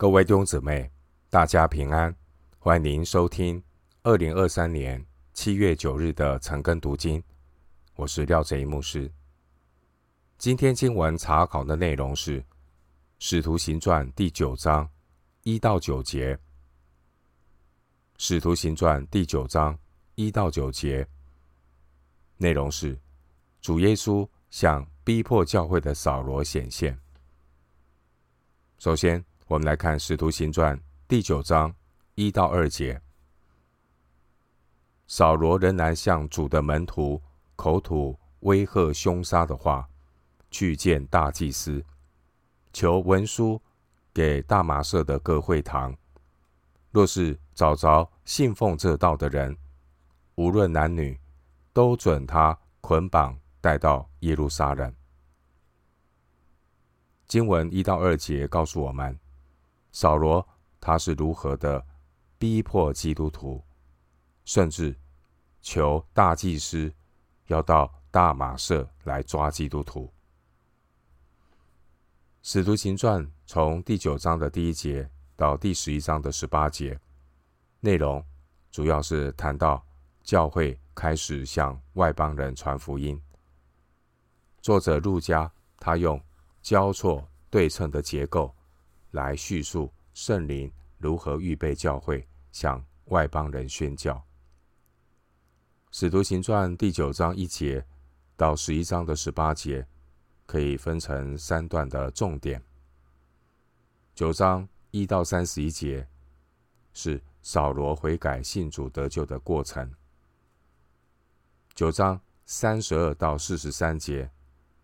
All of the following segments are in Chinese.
各位弟兄姊妹，大家平安！欢迎您收听二零二三年七月九日的晨更读经。我是廖哲一牧师。今天经文查考的内容是《使徒行传》第九章一到九节，《使徒行传》第九章一到九节内容是主耶稣向逼迫教会的扫罗显现。首先，我们来看《使徒行传》第九章一到二节。扫罗仍然向主的门徒口吐威吓凶杀的话，去见大祭司，求文书给大马色的各会堂。若是找着信奉这道的人，无论男女，都准他捆绑带到耶路撒冷。经文一到二节告诉我们。扫罗他是如何的逼迫基督徒，甚至求大祭司要到大马色来抓基督徒。使徒行传从第九章的第一节到第十一章的十八节，内容主要是谈到教会开始向外邦人传福音。作者路加他用交错对称的结构。来叙述圣灵如何预备教会向外邦人宣教。使徒行传第九章一节到十一章的十八节，可以分成三段的重点。九章一到三十一节是扫罗悔改信主得救的过程。九章三十二到四十三节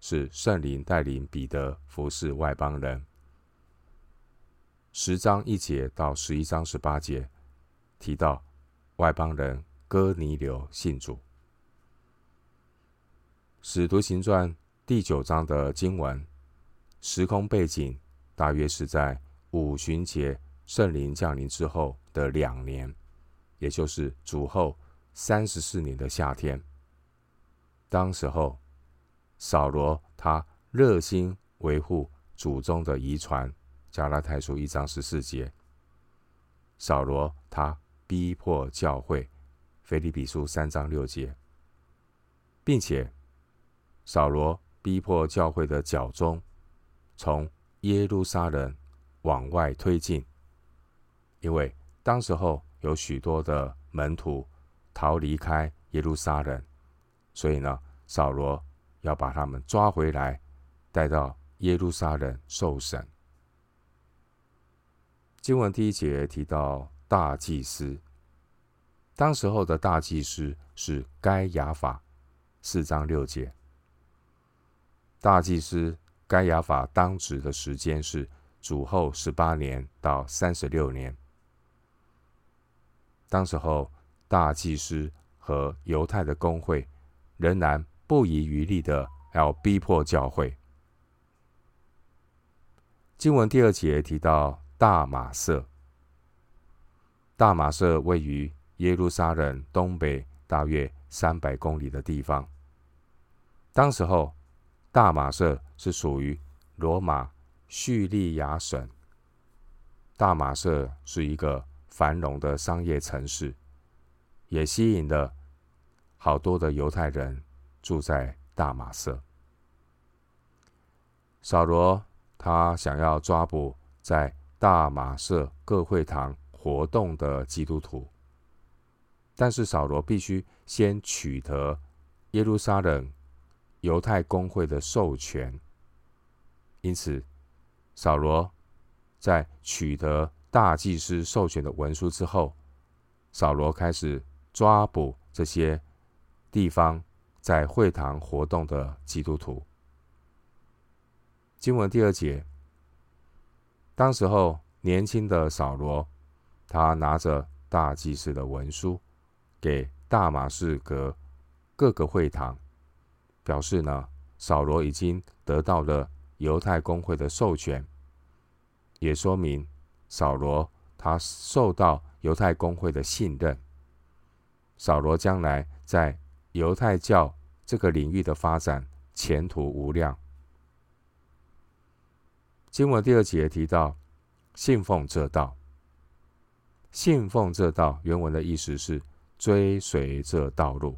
是圣灵带领彼得服侍外邦人。十章一节到十一章十八节提到外邦人哥尼流信主。使徒行传第九章的经文时空背景大约是在五旬节圣灵降临之后的两年，也就是主后三十四年的夏天。当时候，扫罗他热心维护祖宗的遗传。加拉太书一章十四节，扫罗他逼迫教会，腓立比书三章六节，并且扫罗逼迫教会的脚踪从耶路撒冷往外推进，因为当时候有许多的门徒逃离开耶路撒冷，所以呢，扫罗要把他们抓回来，带到耶路撒冷受审。经文第一节提到大祭司，当时候的大祭司是该亚法，四章六节。大祭司该亚法当职的时间是主后十八年到三十六年。当时候大祭司和犹太的公会仍然不遗余力的要逼迫教会。经文第二节提到。大马色，大马色位于耶路撒冷东北大约三百公里的地方。当时候，大马色是属于罗马叙利亚省。大马色是一个繁荣的商业城市，也吸引了好多的犹太人住在大马色。扫罗他想要抓捕在大马色各会堂活动的基督徒，但是扫罗必须先取得耶路撒冷犹太公会的授权。因此，扫罗在取得大祭司授权的文书之后，扫罗开始抓捕这些地方在会堂活动的基督徒。经文第二节。当时候，年轻的扫罗，他拿着大祭司的文书，给大马士革各个会堂，表示呢，扫罗已经得到了犹太公会的授权，也说明扫罗他受到犹太公会的信任。扫罗将来在犹太教这个领域的发展前途无量。经文第二节提到，信奉这道。信奉这道原文的意思是追随这道路。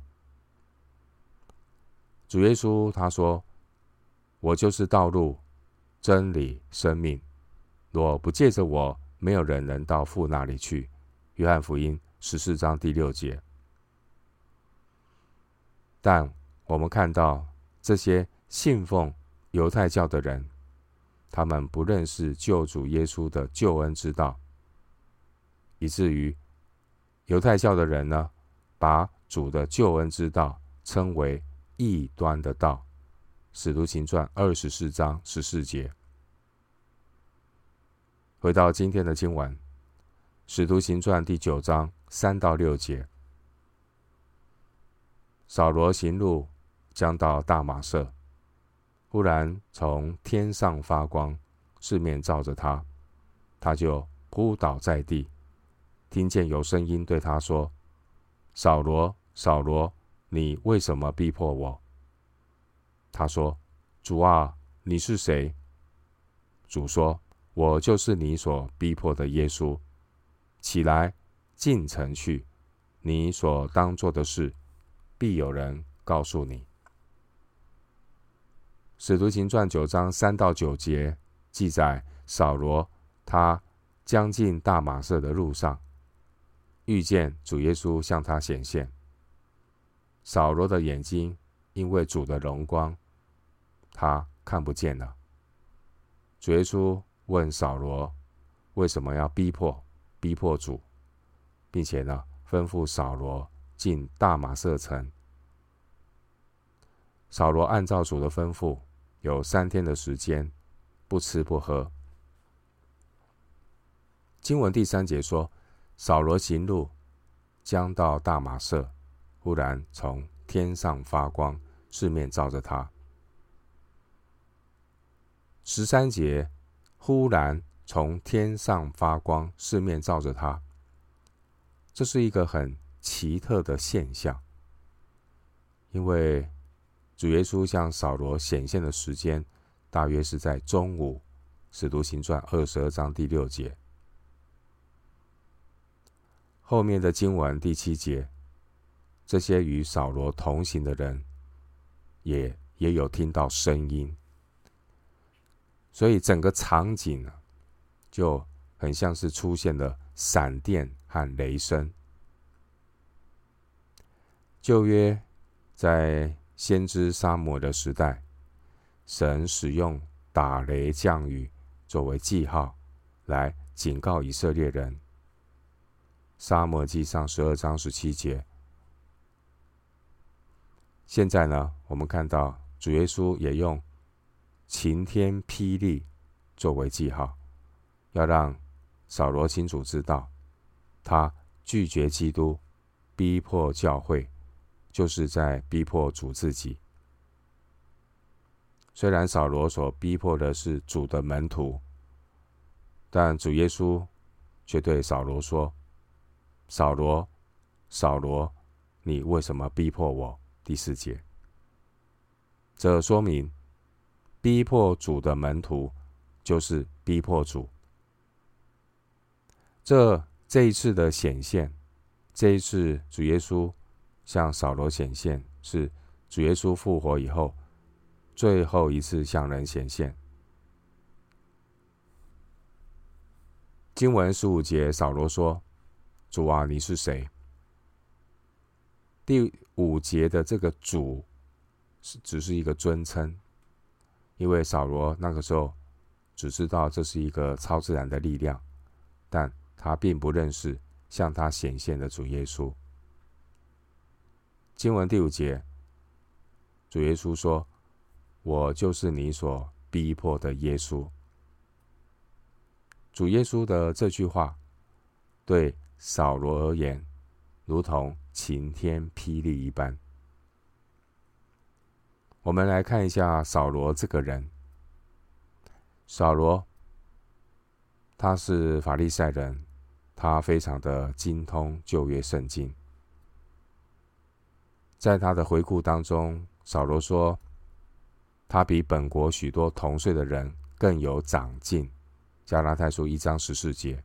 主耶稣他说：“我就是道路、真理、生命。若不借着我，没有人能到父那里去。”约翰福音十四章第六节。但我们看到这些信奉犹太教的人，他们不认识救主耶稣的救恩之道，以至于犹太教的人呢，把主的救恩之道称为异端的道。使徒行传二十四章十四节。回到今天的经文，使徒行传第九章三到六节。扫罗行路，将到大马色，忽然从天上发光，四面照着他，他就扑倒在地，听见有声音对他说：“扫罗，扫罗，你为什么逼迫我？”他说：“主啊，你是谁？”主说：“我就是你所逼迫的耶稣。起来，进城去，你所当做的事。”必有人告诉你，《使徒行传》九章三到九节记载，扫罗他将近大马色的路上，遇见主耶稣向他显现。扫罗的眼睛因为主的荣光，他看不见了。主耶稣问扫罗：“为什么要逼迫逼迫主，并且呢，吩咐扫罗。”进大马色城，扫罗按照主的吩咐，有三天的时间，不吃不喝。经文第三节说，扫罗行路，将到大马色，忽然从天上发光，四面照着他。十三节，忽然从天上发光，四面照着他，这是一个很。奇特的现象，因为主耶稣向扫罗显现的时间，大约是在中午，《使徒行传》二十二章第六节。后面的经文第七节，这些与扫罗同行的人，也也有听到声音，所以整个场景呢，就很像是出现了闪电和雷声。旧约在先知撒母耳的时代，神使用打雷降雨作为记号，来警告以色列人。沙漠记上十二章十七节。现在呢，我们看到主耶稣也用晴天霹雳作为记号，要让扫罗清楚知道，他拒绝基督，逼迫教会。就是在逼迫主自己。虽然扫罗所逼迫的是主的门徒，但主耶稣却对扫罗说：“扫罗，扫罗，你为什么逼迫我？”第四节，这说明逼迫主的门徒就是逼迫主。这这一次的显现，这一次主耶稣。向扫罗显现，是主耶稣复活以后最后一次向人显现。经文十五节，扫罗说：“主啊，你是谁？”第五节的这个“主”是只是一个尊称，因为扫罗那个时候只知道这是一个超自然的力量，但他并不认识向他显现的主耶稣。经文第五节，主耶稣说：“我就是你所逼迫的耶稣。”主耶稣的这句话，对扫罗而言，如同晴天霹雳一般。我们来看一下扫罗这个人。扫罗，他是法利赛人，他非常的精通旧约圣经。在他的回顾当中，扫罗说：“他比本国许多同岁的人更有长进，加拉太书一章十四节。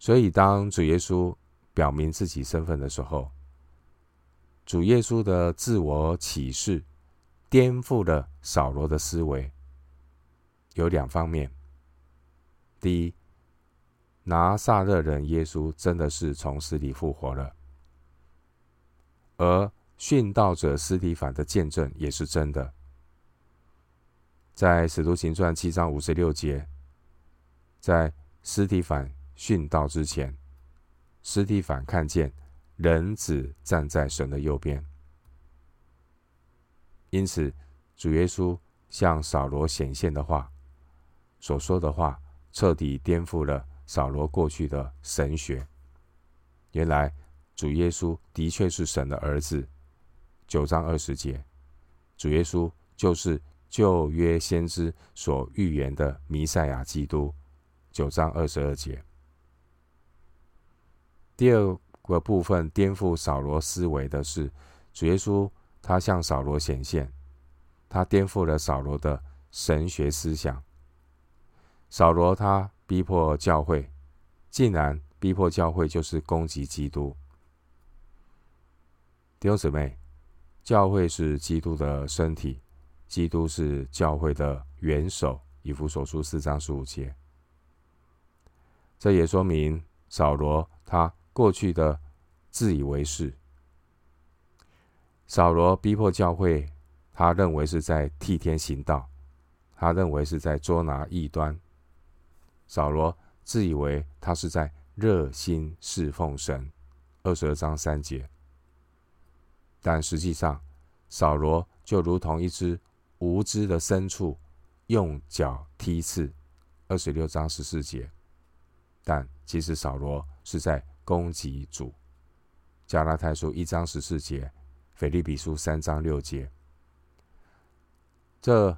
所以，当主耶稣表明自己身份的时候，主耶稣的自我启示颠覆了扫罗的思维，有两方面。第一，拿撒勒人耶稣真的是从死里复活了，而殉道者司提反的见证也是真的。在使徒行传七章五十六节，在司提反殉道之前，司提反看见人子站在神的右边，因此主耶稣向扫罗显现的话，所说的话，彻底颠覆了。扫罗过去的神学，原来主耶稣的确是神的儿子。九章二十节，主耶稣就是旧约先知所预言的弥赛亚基督。九章二十二节。第二个部分颠覆扫罗思维的是，主耶稣他向扫罗显现，他颠覆了扫罗的神学思想。扫罗他。逼迫教会，竟然逼迫教会就是攻击基督。弟兄姊妹，教会是基督的身体，基督是教会的元首。以弗所书四章十五节，这也说明扫罗他过去的自以为是。扫罗逼迫教会，他认为是在替天行道，他认为是在捉拿异端。扫罗自以为他是在热心侍奉神，二十二章三节。但实际上，扫罗就如同一只无知的牲畜，用脚踢刺，二十六章十四节。但其实扫罗是在攻击主。加拉太书一章十四节，腓立比书三章六节。这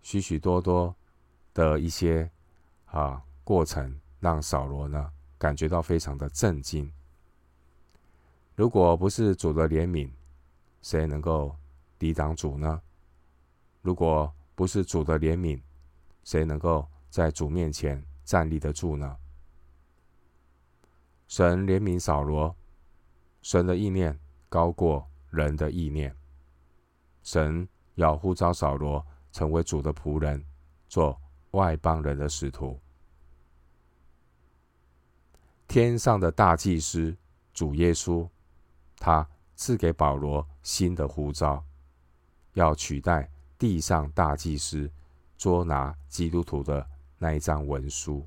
许许多多的一些啊。过程让扫罗呢感觉到非常的震惊。如果不是主的怜悯，谁能够抵挡主呢？如果不是主的怜悯，谁能够在主面前站立得住呢？神怜悯扫罗，神的意念高过人的意念。神要呼召扫罗成为主的仆人，做外邦人的使徒。天上的大祭司主耶稣，他赐给保罗新的呼召，要取代地上大祭司捉拿基督徒的那一张文书。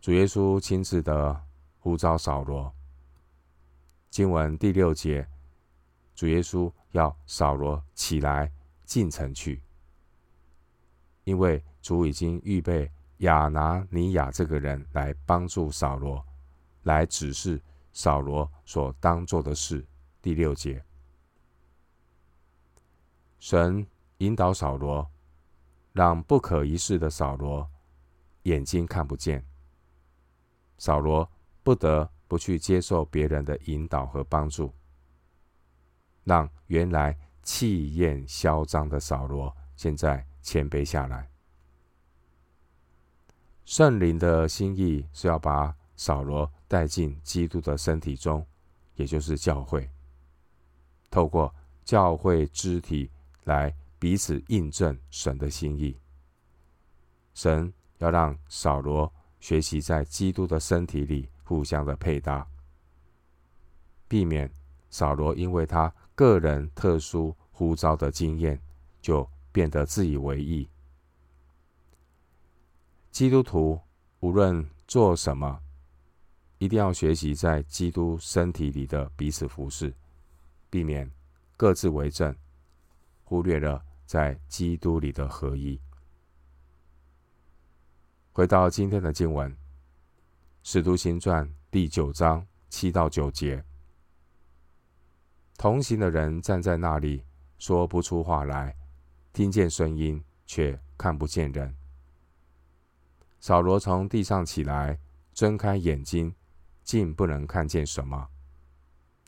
主耶稣亲自的呼召扫罗。经文第六节，主耶稣要扫罗起来进城去，因为主已经预备。亚拿尼亚这个人来帮助扫罗，来指示扫罗所当做的事。第六节，神引导扫罗，让不可一世的扫罗眼睛看不见，扫罗不得不去接受别人的引导和帮助，让原来气焰嚣张的扫罗现在谦卑下来。圣灵的心意是要把扫罗带进基督的身体中，也就是教会，透过教会肢体来彼此印证神的心意。神要让扫罗学习在基督的身体里互相的配搭，避免扫罗因为他个人特殊呼召的经验，就变得自以为意。基督徒无论做什么，一定要学习在基督身体里的彼此服侍，避免各自为政，忽略了在基督里的合一。回到今天的经文，《使徒行传》第九章七到九节，同行的人站在那里，说不出话来，听见声音，却看不见人。扫罗从地上起来，睁开眼睛，竟不能看见什么。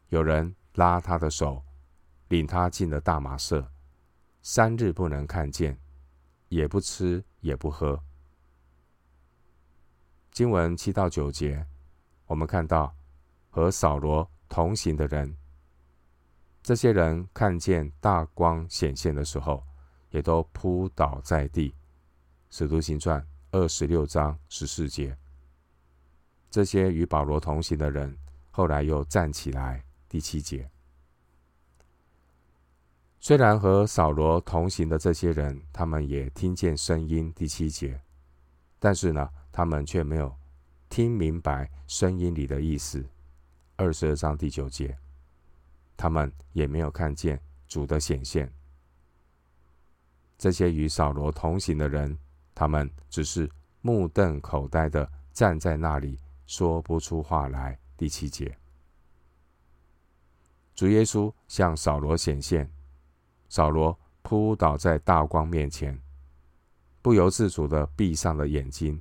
有人拉他的手，领他进了大马色，三日不能看见，也不吃，也不喝。经文七到九节，我们看到和扫罗同行的人，这些人看见大光显现的时候，也都扑倒在地。使徒行传二十六章十四节，这些与保罗同行的人，后来又站起来。第七节，虽然和扫罗同行的这些人，他们也听见声音。第七节，但是呢，他们却没有听明白声音里的意思。二十二章第九节，他们也没有看见主的显现。这些与扫罗同行的人，他们只是目瞪口呆的站在那里，说不出话来。第七节。主耶稣向扫罗显现，扫罗扑倒在大光面前，不由自主的闭上了眼睛。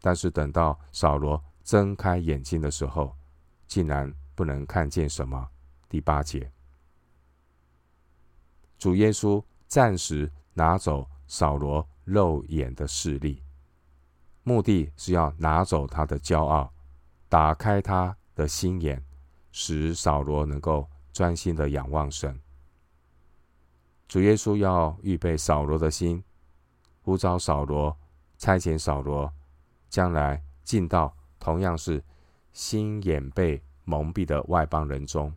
但是等到扫罗睁开眼睛的时候，竟然不能看见什么。第八节，主耶稣暂时拿走扫罗肉眼的视力，目的是要拿走他的骄傲，打开他的心眼。使扫罗能够专心的仰望神。主耶稣要预备扫罗的心，呼召扫罗，差遣扫罗，将来进到同样是心眼被蒙蔽的外邦人中，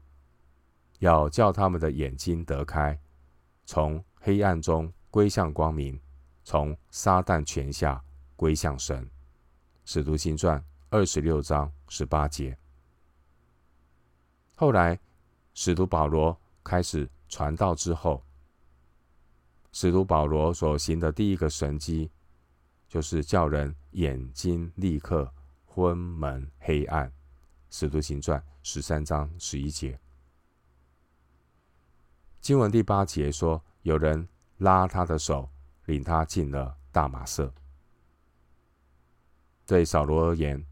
要叫他们的眼睛得开，从黑暗中归向光明，从撒旦权下归向神。使徒行传二十六章十八节。后来，使徒保罗开始传道之后，使徒保罗所行的第一个神迹，就是叫人眼睛立刻昏蒙黑暗。使徒行传十三章十一节，经文第八节说，有人拉他的手，领他进了大马色。对扫罗而言，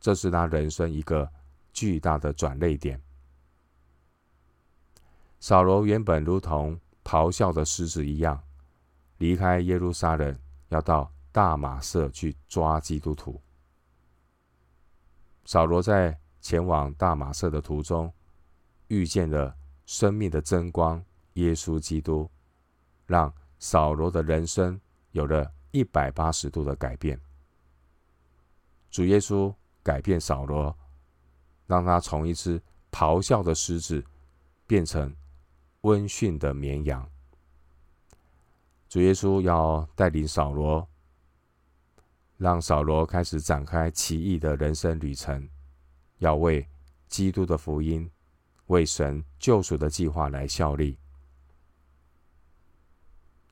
这是他人生一个。巨大的转捩点。扫罗原本如同咆哮的狮子一样，离开耶路撒冷，要到大马色去抓基督徒。扫罗在前往大马色的途中，遇见了生命的真光耶稣基督，让扫罗的人生有了一百八十度的改变。主耶稣改变扫罗。让他从一只咆哮的狮子变成温驯的绵羊。主耶稣要带领扫罗，让扫罗开始展开奇异的人生旅程，要为基督的福音、为神救赎的计划来效力。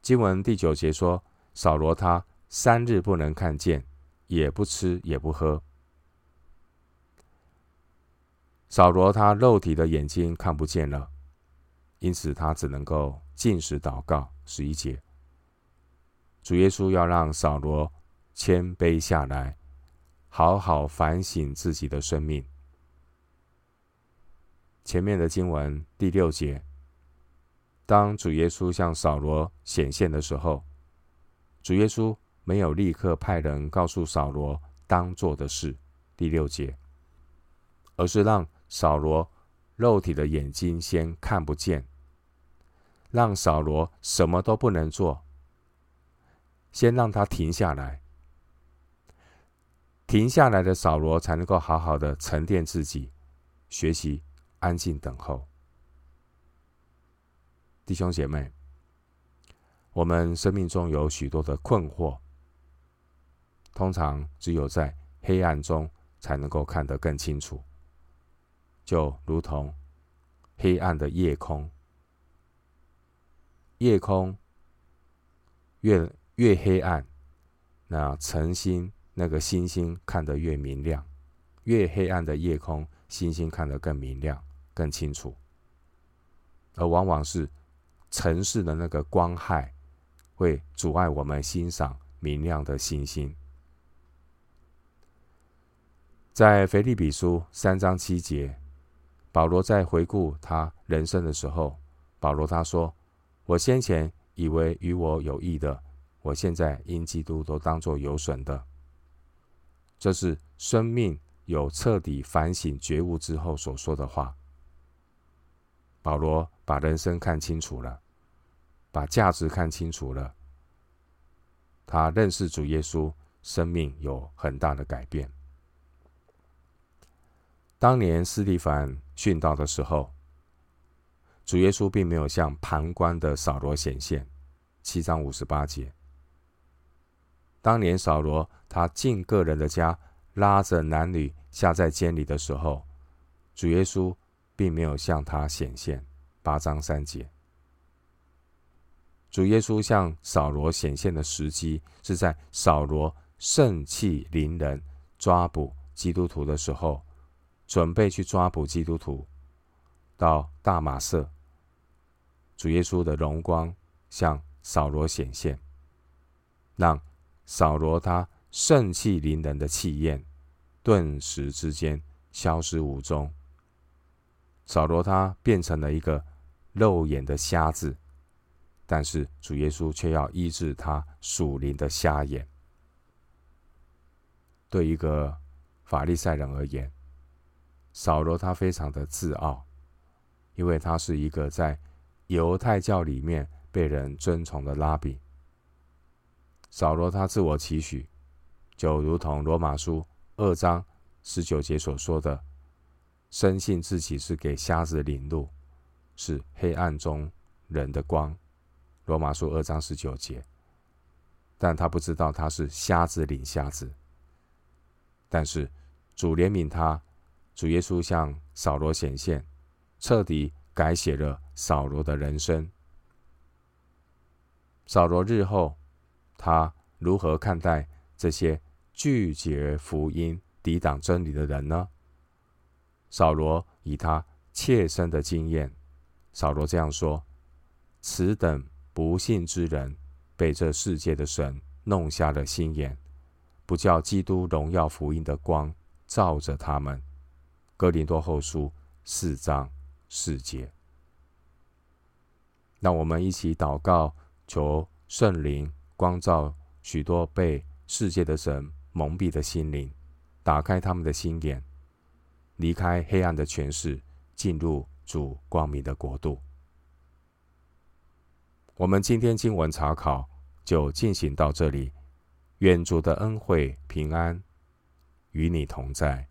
经文第九节说：“扫罗他三日不能看见，也不吃也不喝。”扫罗他肉体的眼睛看不见了，因此他只能够进食祷告。十一节，主耶稣要让扫罗谦卑下来，好好反省自己的生命。前面的经文第六节，当主耶稣向扫罗显现的时候，主耶稣没有立刻派人告诉扫罗当做的事。第六节，而是让。扫罗肉体的眼睛先看不见，让扫罗什么都不能做，先让他停下来，停下来的扫罗才能够好好的沉淀自己，学习安静等候。弟兄姐妹，我们生命中有许多的困惑，通常只有在黑暗中才能够看得更清楚。就如同黑暗的夜空，夜空越越黑暗，那晨星那个星星看得越明亮；越黑暗的夜空，星星看得更明亮、更清楚。而往往是城市的那个光害，会阻碍我们欣赏明亮的星星。在腓立比书三章七节。保罗在回顾他人生的时候，保罗他说：“我先前以为与我有益的，我现在因基督都当作有损的。这是生命有彻底反省觉悟之后所说的话。保罗把人生看清楚了，把价值看清楚了。他认识主耶稣，生命有很大的改变。当年斯蒂凡殉道的时候，主耶稣并没有向旁观的扫罗显现。七章五十八节。当年扫罗他进个人的家，拉着男女下在监里的时候，主耶稣并没有向他显现。八章三节。主耶稣向扫罗显现的时机，是在扫罗盛气凌人抓捕基督徒的时候，准备去抓捕基督徒，到大马色，主耶稣的荣光向扫罗显现，让扫罗他盛气凌人的气焰，顿时之间消失无踪。扫罗他变成了一个肉眼的瞎子。但是主耶稣却要医治他属灵的瞎眼。对一个法利赛人而言，扫罗他非常的自傲，因为他是一个在犹太教里面被人尊崇的拉比。扫罗他自我期许，就如同罗马书二章十九节所说的，深信自己是给瞎子领路，是黑暗中人的光。罗马书二章十九节，但他不知道他是瞎子领瞎子。但是主怜悯他，主耶稣向扫罗显现，彻底改写了扫罗的人生。扫罗日后，他如何看待这些拒绝福音、抵挡真理的人呢？扫罗以他切身的经验，扫罗这样说：“此等。”不信之人被这世界的神弄瞎了心眼，不叫基督荣耀福音的光照着他们。哥林多后书四章四节。让我们一起祷告，求圣灵光照许多被世界的神蒙蔽的心灵，打开他们的心眼，离开黑暗的权势，进入主光明的国度。我们今天经文查考就进行到这里，愿主的恩惠平安与你同在。